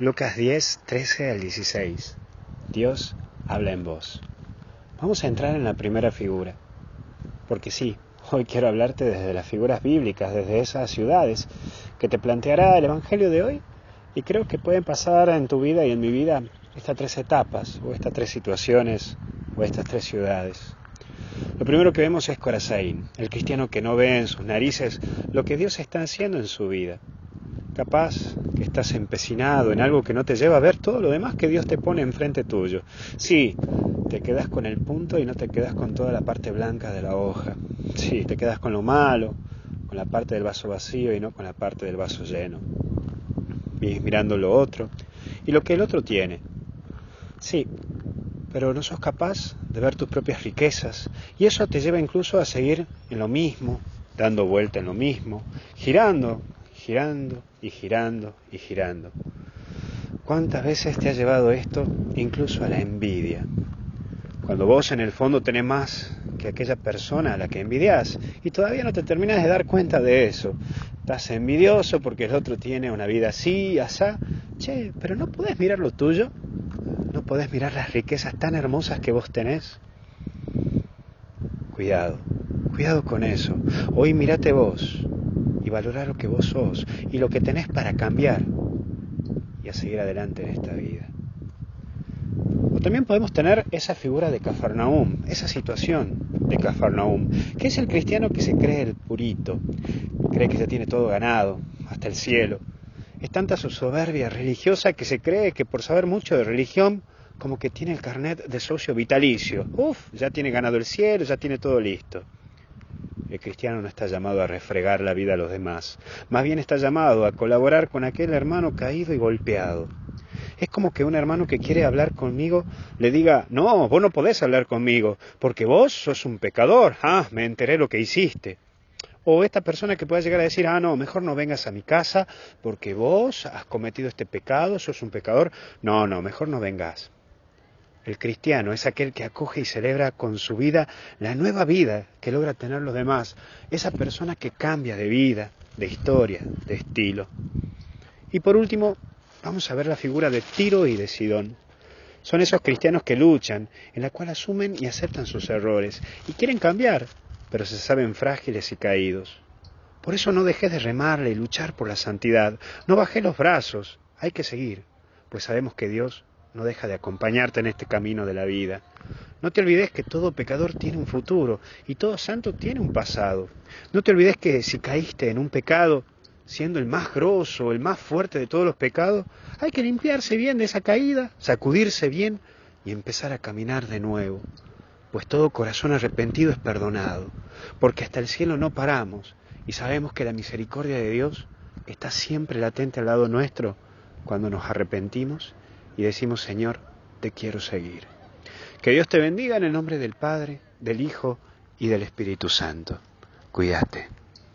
Lucas 10, 13 al 16. Dios habla en voz. Vamos a entrar en la primera figura. Porque sí, hoy quiero hablarte desde las figuras bíblicas, desde esas ciudades que te planteará el Evangelio de hoy. Y creo que pueden pasar en tu vida y en mi vida estas tres etapas, o estas tres situaciones, o estas tres ciudades. Lo primero que vemos es Corazaín, el cristiano que no ve en sus narices lo que Dios está haciendo en su vida capaz que estás empecinado en algo que no te lleva a ver todo lo demás que Dios te pone enfrente tuyo. Sí, te quedas con el punto y no te quedas con toda la parte blanca de la hoja. Sí, te quedas con lo malo, con la parte del vaso vacío y no con la parte del vaso lleno. Vienes mirando lo otro y lo que el otro tiene. Sí, pero no sos capaz de ver tus propias riquezas y eso te lleva incluso a seguir en lo mismo, dando vuelta en lo mismo, girando girando y girando y girando. ¿Cuántas veces te ha llevado esto incluso a la envidia? Cuando vos en el fondo tenés más que aquella persona a la que envidias y todavía no te terminas de dar cuenta de eso. Estás envidioso porque el otro tiene una vida así, asá. Che, pero no podés mirar lo tuyo. No podés mirar las riquezas tan hermosas que vos tenés. Cuidado, cuidado con eso. Hoy mirate vos, y valorar lo que vos sos y lo que tenés para cambiar y a seguir adelante en esta vida. O también podemos tener esa figura de Cafarnaum, esa situación de Cafarnaum, que es el cristiano que se cree el purito, cree que ya tiene todo ganado, hasta el cielo. Es tanta su soberbia religiosa que se cree que por saber mucho de religión, como que tiene el carnet de socio vitalicio. Uf, ya tiene ganado el cielo, ya tiene todo listo. El cristiano no está llamado a refregar la vida a los demás, más bien está llamado a colaborar con aquel hermano caído y golpeado. Es como que un hermano que quiere hablar conmigo le diga, no, vos no podés hablar conmigo, porque vos sos un pecador, ah, me enteré lo que hiciste. O esta persona que pueda llegar a decir, ah, no, mejor no vengas a mi casa porque vos has cometido este pecado, sos un pecador. No, no, mejor no vengas. El cristiano es aquel que acoge y celebra con su vida la nueva vida que logra tener los demás, esa persona que cambia de vida, de historia, de estilo. Y por último, vamos a ver la figura de Tiro y de Sidón. Son esos cristianos que luchan, en la cual asumen y aceptan sus errores y quieren cambiar, pero se saben frágiles y caídos. Por eso no dejes de remarle y luchar por la santidad. No bajé los brazos. Hay que seguir, pues sabemos que Dios no deja de acompañarte en este camino de la vida. No te olvides que todo pecador tiene un futuro y todo santo tiene un pasado. No te olvides que si caíste en un pecado, siendo el más grosso, el más fuerte de todos los pecados, hay que limpiarse bien de esa caída, sacudirse bien y empezar a caminar de nuevo. Pues todo corazón arrepentido es perdonado, porque hasta el cielo no paramos y sabemos que la misericordia de Dios está siempre latente al lado nuestro cuando nos arrepentimos y decimos, Señor, te quiero seguir. Que Dios te bendiga en el nombre del Padre, del Hijo y del Espíritu Santo. Cuídate.